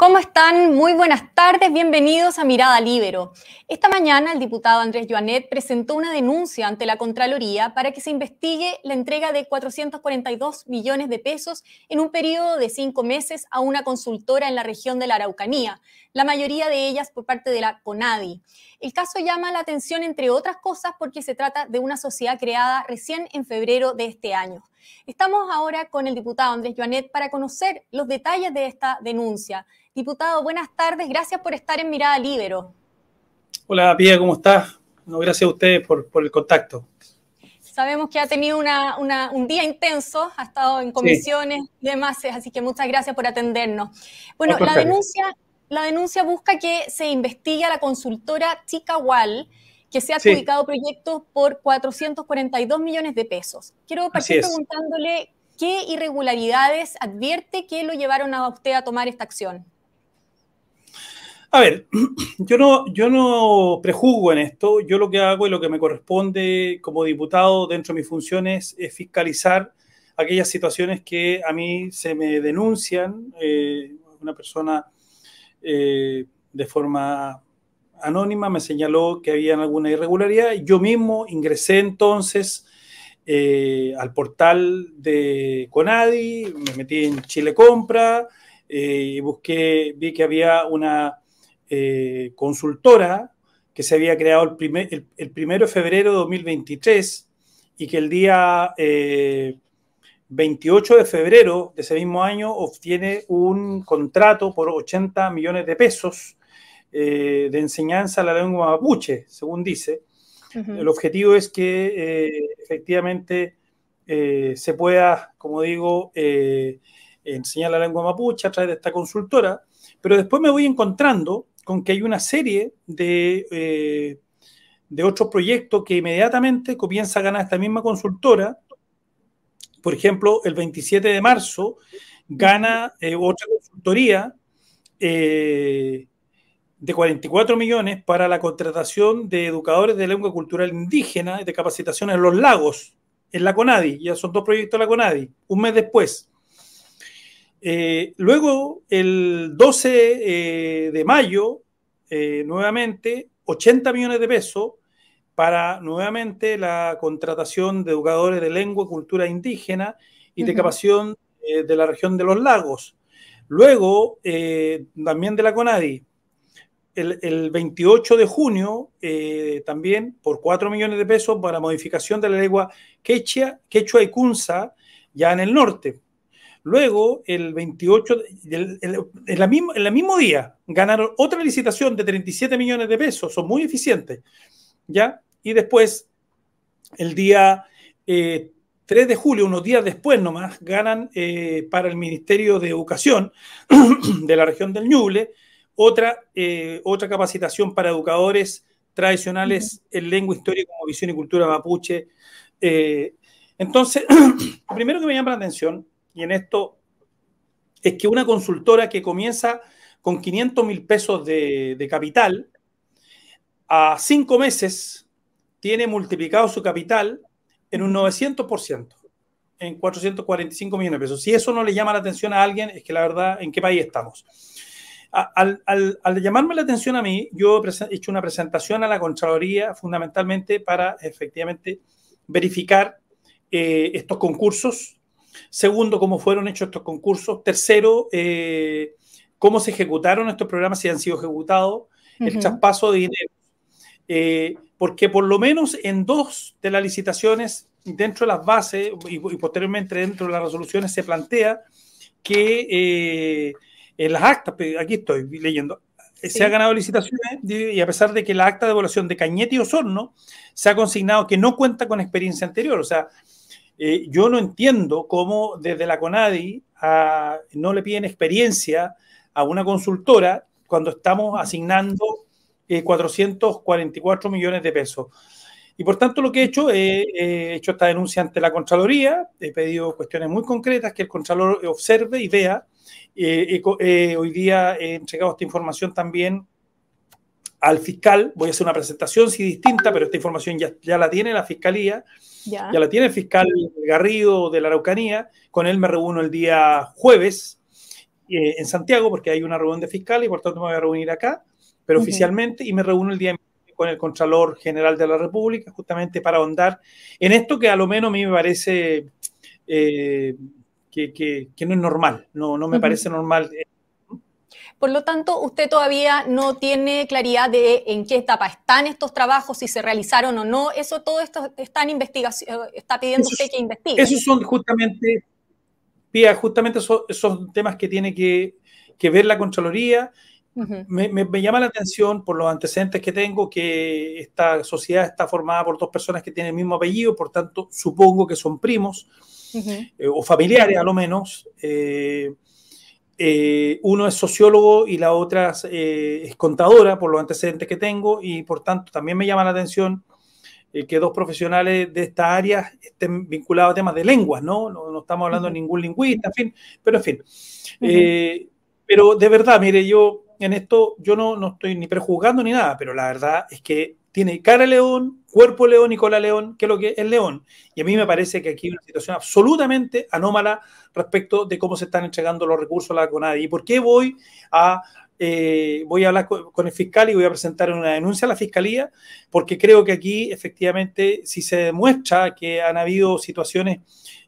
¿Cómo están? Muy buenas tardes, bienvenidos a Mirada Libero. Esta mañana el diputado Andrés Joanet presentó una denuncia ante la Contraloría para que se investigue la entrega de 442 millones de pesos en un periodo de cinco meses a una consultora en la región de la Araucanía, la mayoría de ellas por parte de la CONADI. El caso llama la atención, entre otras cosas, porque se trata de una sociedad creada recién en febrero de este año. Estamos ahora con el diputado Andrés Joanet para conocer los detalles de esta denuncia. Diputado, buenas tardes, gracias por estar en Mirada Libero. Hola, Pía, ¿cómo estás? No, gracias a ustedes por, el contacto. Sabemos que ha tenido un día intenso, ha estado en comisiones y demás, así que muchas gracias por atendernos. Bueno, la denuncia, la denuncia busca que se investigue a la consultora Chicahual, que se ha adjudicado proyectos por 442 millones de pesos. Quiero partir preguntándole qué irregularidades advierte que lo llevaron a usted a tomar esta acción. A ver, yo no, yo no prejuzgo en esto. Yo lo que hago y lo que me corresponde como diputado dentro de mis funciones es fiscalizar aquellas situaciones que a mí se me denuncian. Eh, una persona eh, de forma anónima me señaló que había alguna irregularidad. Yo mismo ingresé entonces eh, al portal de Conadi, me metí en Chile Compra y busqué, vi que había una eh, consultora que se había creado el, primer, el, primero de febrero de 2023 y que el día 28 eh, de febrero de ese mismo año obtiene un contrato por 80 millones de pesos eh, de enseñanza a la lengua mapuche, según dice. El objetivo es que efectivamente se pueda, como digo, enseñar la lengua mapuche a través de esta consultora, pero después me voy encontrando con que hay una serie de, eh, de otros proyectos que inmediatamente comienza a ganar esta misma consultora. Por ejemplo, el 27 de marzo gana eh, otra consultoría eh, de 44 millones para la contratación de educadores de lengua cultural indígena de capacitación en los lagos, en la CONADI. Ya son dos proyectos de la CONADI. Un mes después, eh, luego, el 12 eh, de mayo, eh, nuevamente, 80 millones de pesos para nuevamente la contratación de educadores de lengua y cultura indígena y de capacitación de la región de los lagos. Luego, también de la CONADI, el, 28 de junio, también por 4 millones de pesos para modificación de la lengua quechua, quechua y kunza, ya en el norte. Luego, el 28, en, la mismo, en el mismo día, ganaron otra licitación de 37 millones de pesos, son muy eficientes, ¿ya? Y después, el día 3 eh, de julio, unos días después nomás, ganan eh, para el Ministerio de Educación de la región del Ñuble otra, eh, otra capacitación para educadores tradicionales en lengua, historia como visión y cultura mapuche. entonces, lo primero que me llama la atención y en esto es que una consultora que comienza con 500 mil pesos de, capital, a cinco meses tiene multiplicado su capital en un 900%, en 445 millones de pesos. Si eso no le llama la atención a alguien, es que la verdad, ¿en qué país estamos? Al, llamarme la atención a mí, yo he hecho una presentación a la Contraloría fundamentalmente para efectivamente verificar eh, estos concursos Segundo, cómo fueron hechos estos concursos. Tercero, eh, cómo se ejecutaron estos programas, si han sido ejecutados, el traspaso de dinero. Eh, porque por lo menos en dos de las licitaciones, dentro de las bases y, posteriormente dentro de las resoluciones, se plantea que eh, en las actas, aquí estoy leyendo, se ha ganado licitaciones y a pesar de que la acta de evaluación de Cañete y Osorno se ha consignado que no cuenta con experiencia anterior. O sea, eh, yo no entiendo cómo desde la CONADI no le piden experiencia a una consultora cuando estamos asignando 444 eh, millones de pesos. Y por tanto lo que he hecho, he hecho esta denuncia ante la Contraloría, he pedido cuestiones muy concretas que el Contralor observe y vea. Eh, hoy día he entregado esta información también al fiscal, voy a hacer una presentación, sí distinta, pero esta información ya, ya la tiene la Fiscalía, ya. la tiene el fiscal Garrido de la Araucanía, con él me reúno el día jueves eh, en Santiago porque hay una reunión de fiscal y por tanto me voy a reunir acá, pero oficialmente, y me reúno el día con el Contralor General de la República, justamente para ahondar en esto que a lo menos a mí me parece eh, que, que, no es normal, no, no me parece normal. Por lo tanto, usted todavía no tiene claridad de en qué etapa están estos trabajos, si se realizaron o no. Eso todo esto está en investigación, está pidiendo usted que investigue. Esos son justamente, Pía, justamente esos, esos temas que tiene que, que ver la Contraloría me, llama la atención por los antecedentes que tengo que esta sociedad está formada por dos personas que tienen el mismo apellido, por tanto supongo que son primos eh, o familiares a lo menos. Eh, eh, uno es sociólogo y la otra es contadora por los antecedentes que tengo y por tanto también me llama la atención que dos profesionales de esta área estén vinculados a temas de lenguas, ¿no? No, estamos hablando de ningún lingüista, en fin, pero en fin. pero de verdad, mire, yo en esto yo no, no estoy ni prejuzgando ni nada, pero la verdad es que tiene cara león, cuerpo león y cola león, que es lo que es león. Y a mí me parece que aquí hay una situación absolutamente anómala respecto de cómo se están entregando los recursos a la CONADI. ¿Y por qué voy a, eh, voy a hablar con, el fiscal y voy a presentar una denuncia a la fiscalía? Porque creo que aquí efectivamente si se demuestra que han habido situaciones...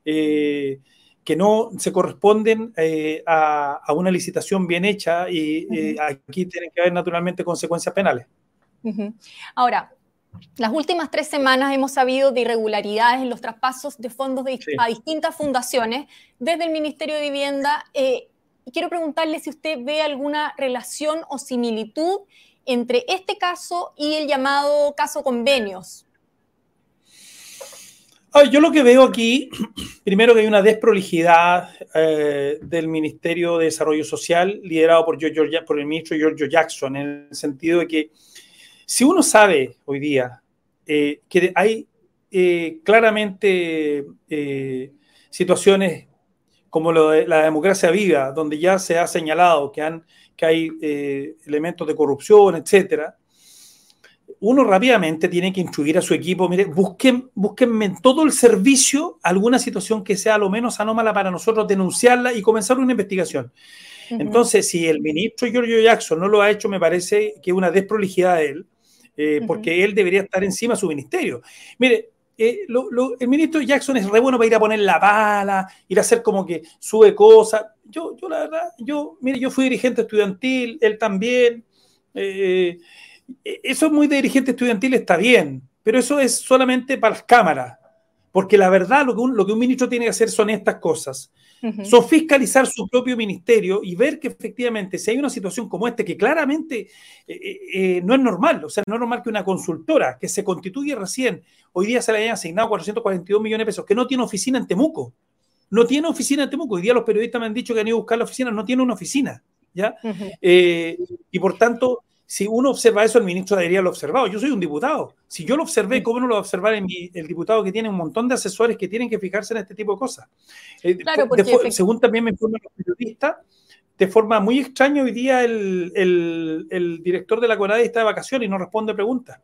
Eh, que no se corresponden eh, a, una licitación bien hecha y eh, aquí tienen que haber naturalmente consecuencias penales. Ahora, las últimas tres semanas hemos sabido de irregularidades en los traspasos de fondos a distintas fundaciones desde el Ministerio de Vivienda. Eh, quiero preguntarle si usted ve alguna relación o similitud entre este caso y el llamado caso convenios. Ah, yo lo que veo aquí, primero que hay una desprolijidad eh, del Ministerio de Desarrollo Social liderado por, por el ministro Giorgio Jackson, en el sentido de que si uno sabe hoy día eh, que hay eh, claramente situaciones como lo de la democracia viva, donde ya se ha señalado que, han, que hay elementos de corrupción, etcétera, uno rápidamente tiene que instruir a su equipo, mire, busquen, búsquenme en todo el servicio alguna situación que sea lo menos anómala para nosotros denunciarla y comenzar una investigación. Entonces, si el ministro Giorgio Jackson no lo ha hecho, me parece que es una desprolijidad de él, eh, porque él debería estar encima de su ministerio. Mire, eh, el ministro Jackson es re bueno para ir a poner la pala, ir a hacer como que sube cosas. Yo, yo la verdad, yo, mire, yo fui dirigente estudiantil, él también. Eh, eso es muy dirigente estudiantil, está bien, pero eso es solamente para las cámaras, porque la verdad lo que un, lo que un ministro tiene que hacer son estas cosas. Son fiscalizar su propio ministerio y ver que efectivamente si hay una situación como esta que claramente eh, eh, eh, no es normal, o sea, no es normal que una consultora que se constituye recién, hoy día se le hayan asignado 442 millones de pesos, que no tiene oficina en Temuco, no tiene oficina en Temuco, hoy día los periodistas me han dicho que han ido a buscar la oficina, no tiene una oficina, ¿ya? y por tanto, si uno observa eso, el ministro debería haberlo observado. Yo soy un diputado. Si yo lo observé, ¿cómo no lo va a observar el diputado que tiene un montón de asesores que tienen que fijarse en este tipo de cosas? Eh, según también me informan los periodistas, de forma muy extraña, hoy día el, director de la CONADE está de vacaciones y no responde preguntas.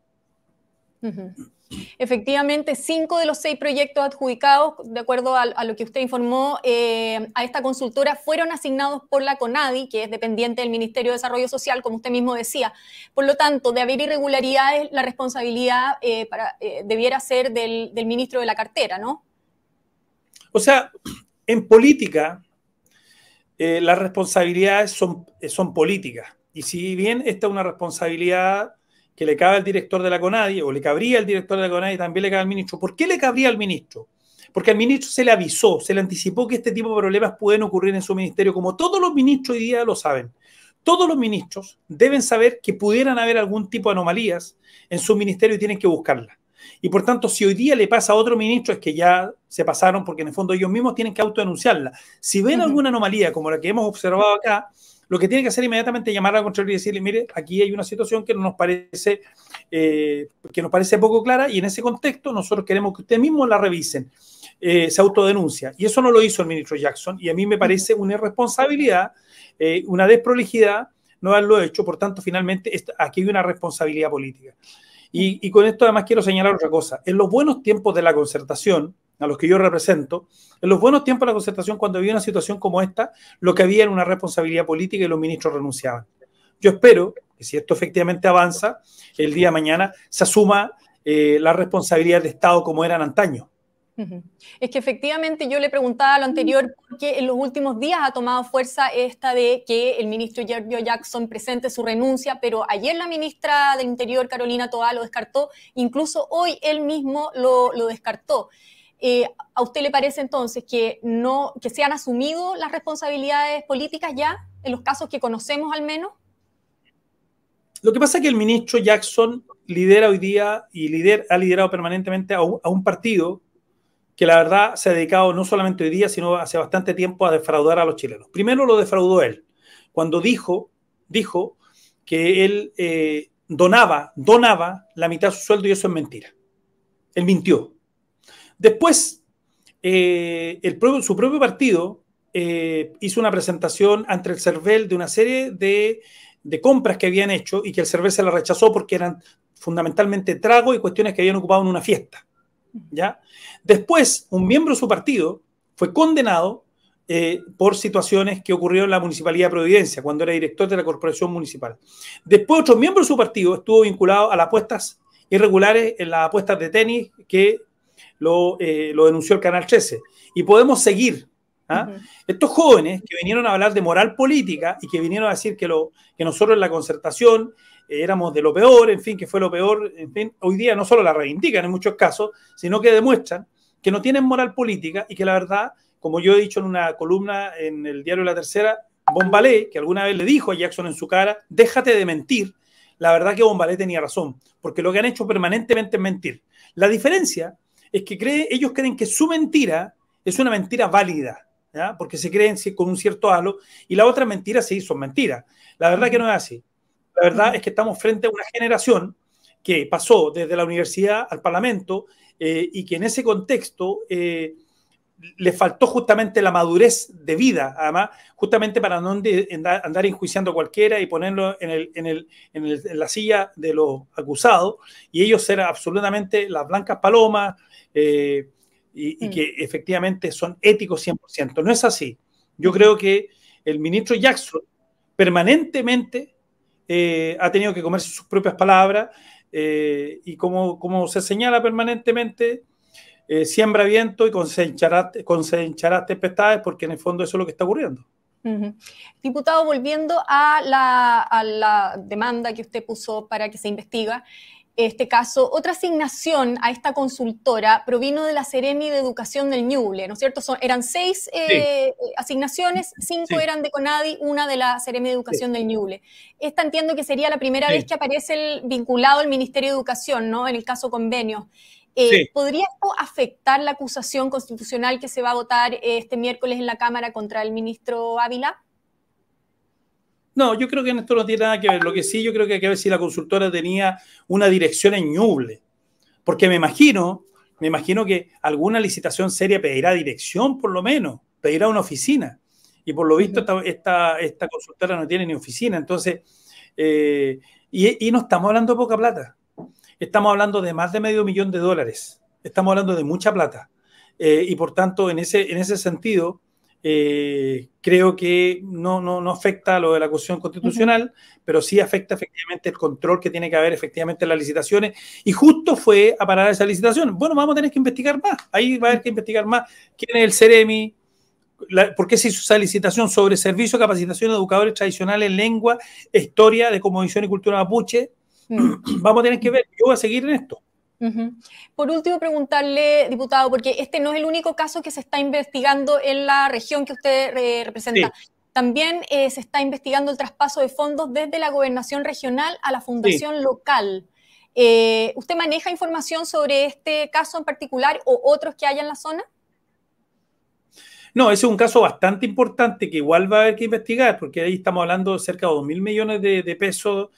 Efectivamente, cinco de los seis proyectos adjudicados, de acuerdo a, lo que usted informó, eh, a esta consultora fueron asignados por la CONADI, que es dependiente del Ministerio de Desarrollo Social, como usted mismo decía. Por lo tanto, de haber irregularidades, la responsabilidad eh, eh, debiera ser del, ministro de la cartera, ¿no? O sea, en política, las responsabilidades son políticas. Y si bien esta es una responsabilidad que le cabe al director de la CONADI, o le cabría al director de la CONADI, también le cabe al ministro. ¿Por qué le cabría al ministro? Porque al ministro se le avisó, se le anticipó que este tipo de problemas pueden ocurrir en su ministerio, como todos los ministros hoy día lo saben. Todos los ministros deben saber que pudieran haber algún tipo de anomalías en su ministerio y tienen que buscarlas. Y por tanto, si hoy día le pasa a otro ministro, es que ya se pasaron, porque en el fondo ellos mismos tienen que autodenunciarla. Si ven alguna anomalía como la que hemos observado acá, lo que tiene que hacer inmediatamente es llamar a la Contraloría y decirle, mire, aquí hay una situación que nos parece, eh, que nos parece poco clara y en ese contexto nosotros queremos que ustedes mismos la revisen. Eh, se autodenuncia. Y eso no lo hizo el ministro Jackson y a mí me parece una irresponsabilidad, eh, una desprolijidad no haberlo hecho. Por tanto, finalmente aquí hay una responsabilidad política. Y, y, con esto además quiero señalar otra cosa. En los buenos tiempos de la concertación, a los que yo represento, en los buenos tiempos de la concertación, cuando había una situación como esta, lo que había era una responsabilidad política y los ministros renunciaban. Yo espero que si esto efectivamente avanza, el día de mañana se asuma eh, la responsabilidad de Estado como eran antaño. Es que efectivamente yo le preguntaba lo anterior porque en los últimos días ha tomado fuerza esta de que el ministro Giorgio Jackson presente su renuncia, pero ayer la ministra del Interior, Carolina Toa, lo descartó, incluso hoy él mismo lo, descartó. Eh, ¿A usted le parece entonces que, no, que se han asumido las responsabilidades políticas ya, en los casos que conocemos al menos? Lo que pasa es que el ministro Jackson lidera hoy día y ha liderado permanentemente a un, partido que la verdad se ha dedicado no solamente hoy día, sino hace bastante tiempo a defraudar a los chilenos. Primero lo defraudó él, cuando dijo, dijo que él eh, donaba, donaba la mitad de su sueldo y eso es mentira. Él mintió. Después, eh, su propio partido eh, hizo una presentación ante el CERVEL de una serie de compras que habían hecho y que el cerveza se la rechazó porque eran fundamentalmente trago y cuestiones que habían ocupado en una fiesta. ¿ya? Después, un miembro de su partido fue condenado eh, por situaciones que ocurrieron en la Municipalidad de Providencia, cuando era director de la Corporación Municipal. Después, otro miembro de su partido estuvo vinculado a las apuestas irregulares en las apuestas de tenis que lo, eh, lo denunció el Canal 13. Y podemos seguir ¿ah? Estos jóvenes que vinieron a hablar de moral política y que vinieron a decir que, lo, que nosotros en la concertación eh, éramos de lo peor, en fin, que fue lo peor, en fin, hoy día no solo la reivindican en muchos casos, sino que demuestran que no tienen moral política y que la verdad, como yo he dicho en una columna en el diario La Tercera, Bombalé, que alguna vez le dijo a Jackson en su cara, déjate de mentir, la verdad que Bombalé tenía razón, porque lo que han hecho permanentemente es mentir. La diferencia es que ellos creen que su mentira es una mentira válida porque se creen con un cierto halo, y la otra mentira sí son mentiras. La verdad que no es así. La verdad es que estamos frente a una generación que pasó desde la universidad al Parlamento eh, y que en ese contexto eh, le faltó justamente la madurez de vida, además, justamente para no andar enjuiciando a cualquiera y ponerlo en, el, en, el, en, la silla de los acusados y ellos ser absolutamente las blancas palomas. Eh, y, mm. que efectivamente son éticos 100%. No es así. Yo creo que el ministro Jackson permanentemente eh, ha tenido que comerse sus propias palabras eh, y como, como se señala permanentemente, eh, siembra viento y concentrar tempestades porque en el fondo eso es lo que está ocurriendo. Diputado, volviendo a la, a la, demanda que usted puso para que se investiga, este caso, otra asignación a esta consultora provino de la Seremi de Educación del Ñuble, ¿no es cierto? Son, eran seis eh, asignaciones, cinco eran de CONADI, una de la Seremi de Educación del Ñuble. Esta entiendo que sería la primera vez que aparece el vinculado al Ministerio de Educación, ¿no? En el caso convenio. Eh, ¿Podría esto afectar la acusación constitucional que se va a votar este miércoles en la Cámara contra el ministro Ávila? No, yo creo que en esto no tiene nada que ver. Lo que sí, yo creo que hay que ver si la consultora tenía una dirección en Ñuble. Porque me imagino, me imagino que alguna licitación seria pedirá dirección, por lo menos, pedirá una oficina. Y por lo visto, esta, esta, consultora no tiene ni oficina. Entonces, eh, y, no estamos hablando de poca plata. Estamos hablando de más de medio millón de dólares. Estamos hablando de mucha plata. Eh, y por tanto, en ese, en ese sentido, eh, creo que no, no, no, afecta lo de la cuestión constitucional, pero sí afecta efectivamente el control que tiene que haber efectivamente en las licitaciones. Y justo fue a parar esa licitación. Bueno, vamos a tener que investigar más. Ahí va a haber que investigar más quién es el CEREMI, por qué se hizo esa licitación sobre servicio, capacitación de educadores tradicionales en lengua, historia de cosmovisión y cultura mapuche. Mm. Vamos a tener que ver. Yo voy a seguir en esto. Por último, preguntarle, diputado, porque este no es el único caso que se está investigando en la región que usted eh, representa. También eh, se está investigando el traspaso de fondos desde la gobernación regional a la fundación local. Eh, ¿Usted maneja información sobre este caso en particular o otros que haya en la zona? No, ese es un caso bastante importante que igual va a haber que investigar, porque ahí estamos hablando de cerca de 2 mil millones de, de pesos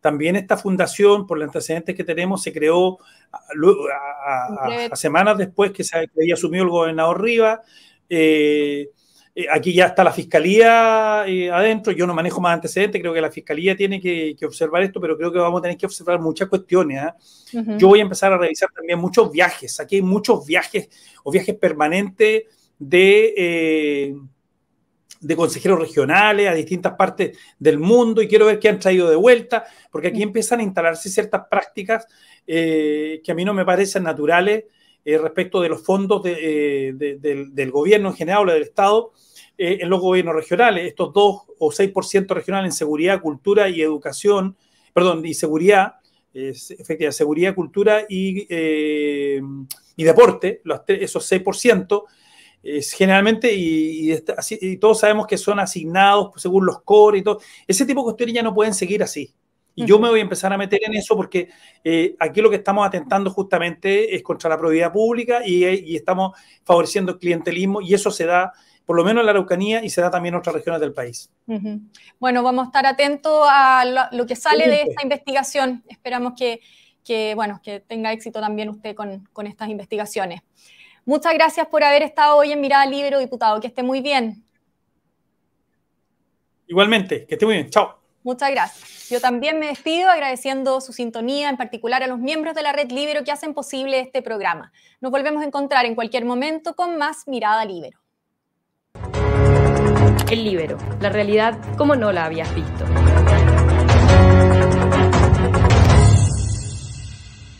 también esta fundación, por los antecedentes que tenemos, se creó a, semanas después que, se, había asumido el gobernador Rivas. Eh, eh, aquí ya está la fiscalía eh, adentro, yo no manejo más antecedentes, creo que la fiscalía tiene que, observar esto, pero creo que vamos a tener que observar muchas cuestiones. ¿ah? Yo voy a empezar a revisar también muchos viajes, aquí hay muchos viajes o viajes permanentes de, de consejeros regionales a distintas partes del mundo y quiero ver qué han traído de vuelta, porque aquí empiezan a instalarse ciertas prácticas que a mí no me parecen naturales respecto de los fondos del, gobierno en general o del Estado eh, en los gobiernos regionales, estos 2 o 6% regionales en seguridad, cultura y educación, perdón, y seguridad, efectivamente, seguridad, cultura y, eh, y deporte, los, esos 6%, es generalmente, y, y, todos sabemos que son asignados según los core y todo, ese tipo de cuestiones ya no pueden seguir así. Y yo me voy a empezar a meter en eso porque eh, aquí lo que estamos atentando justamente es contra la probidad pública y, y, estamos favoreciendo el clientelismo y eso se da por lo menos en la Araucanía y se da también en otras regiones del país. Bueno, vamos a estar atentos a lo, que sale de esta investigación. Esperamos que, bueno, que tenga éxito también usted con, con estas investigaciones. Muchas gracias por haber estado hoy en Mirada Libre, diputado. Que esté muy bien. Igualmente, que esté muy bien. Chao. Muchas gracias. Yo también me despido agradeciendo su sintonía, en particular a los miembros de la Red Libero que hacen posible este programa. Nos volvemos a encontrar en cualquier momento con más Mirada Libero. El libero, la realidad como no la habías visto.